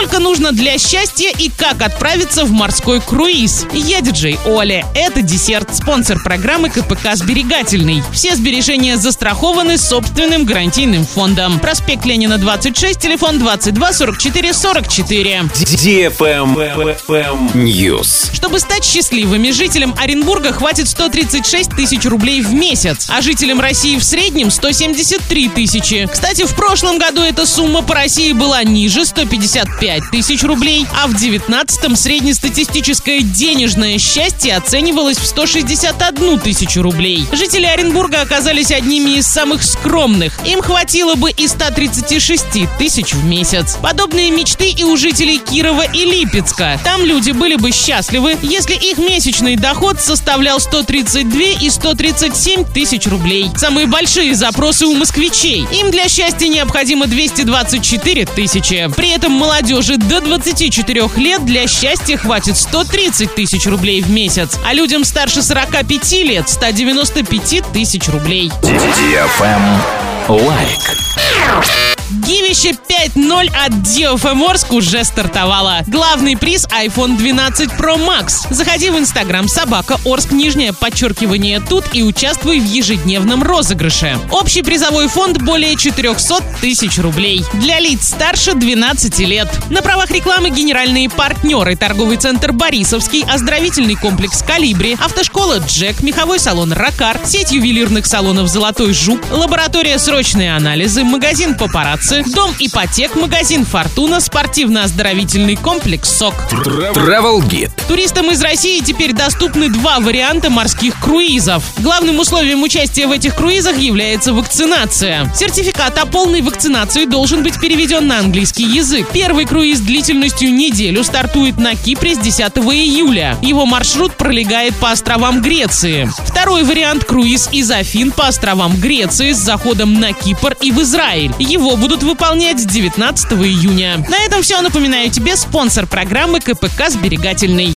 Сколько нужно для счастья и как отправиться в морской круиз? Я диджей Оля. Это десерт, спонсор программы КПК «Сберегательный». Все сбережения застрахованы собственным гарантийным фондом. Проспект Ленина, 26, телефон 22 44 44. News. Чтобы стать счастливыми, жителям Оренбурга хватит 136 тысяч рублей в месяц, а жителям России в среднем 173 тысячи. Кстати, в прошлом году эта сумма по России была ниже 155 тысяч рублей, а в 19-м среднестатистическое денежное счастье оценивалось в 161 тысячу рублей. Жители Оренбурга оказались одними из самых скромных. Им хватило бы и 136 тысяч в месяц. Подобные мечты и у жителей Кирова и Липецка. Там люди были бы счастливы, если их месячный доход составлял 132 и 137 тысяч рублей. Самые большие запросы у москвичей. Им для счастья необходимо 224 тысячи. При этом молодежи до 24 лет для счастья хватит 130 тысяч рублей в месяц, а людям старше 45 лет 195 тысяч рублей. Лайк. Гивище 5.0 от DFM Орск уже стартовало. Главный приз iPhone 12 Pro Max. Заходи в Инстаграм собака Орск нижнее подчеркивание тут и участвуй в ежедневном розыгрыше. Общий призовой фонд более 400 тысяч рублей. Для лиц старше 12 лет. На правах рекламы генеральные партнеры торговый центр Борисовский, оздоровительный комплекс Калибри, автошкола Джек, меховой салон Ракар, сеть ювелирных салонов Золотой Жук, лаборатория срочные анализы, магазин Папарацци, дом ипотек, магазин Фортуна, спортивно-оздоровительный комплекс СОК. Travel Guide. Туристам из России теперь доступны два варианта морских круизов. Главным условием участия в этих круизах является вакцинация. Сертификат о полной вакцинации должен быть переведен на английский язык. Первый круиз длительностью неделю стартует на Кипре с 10 июля. Его маршрут пролегает по островам Греции. Второй вариант – круиз из Афин по островам Греции с заходом на Кипр и в Израиль. Его будут выполнять с 19 июня. На этом все. Напоминаю тебе спонсор программы КПК «Сберегательный».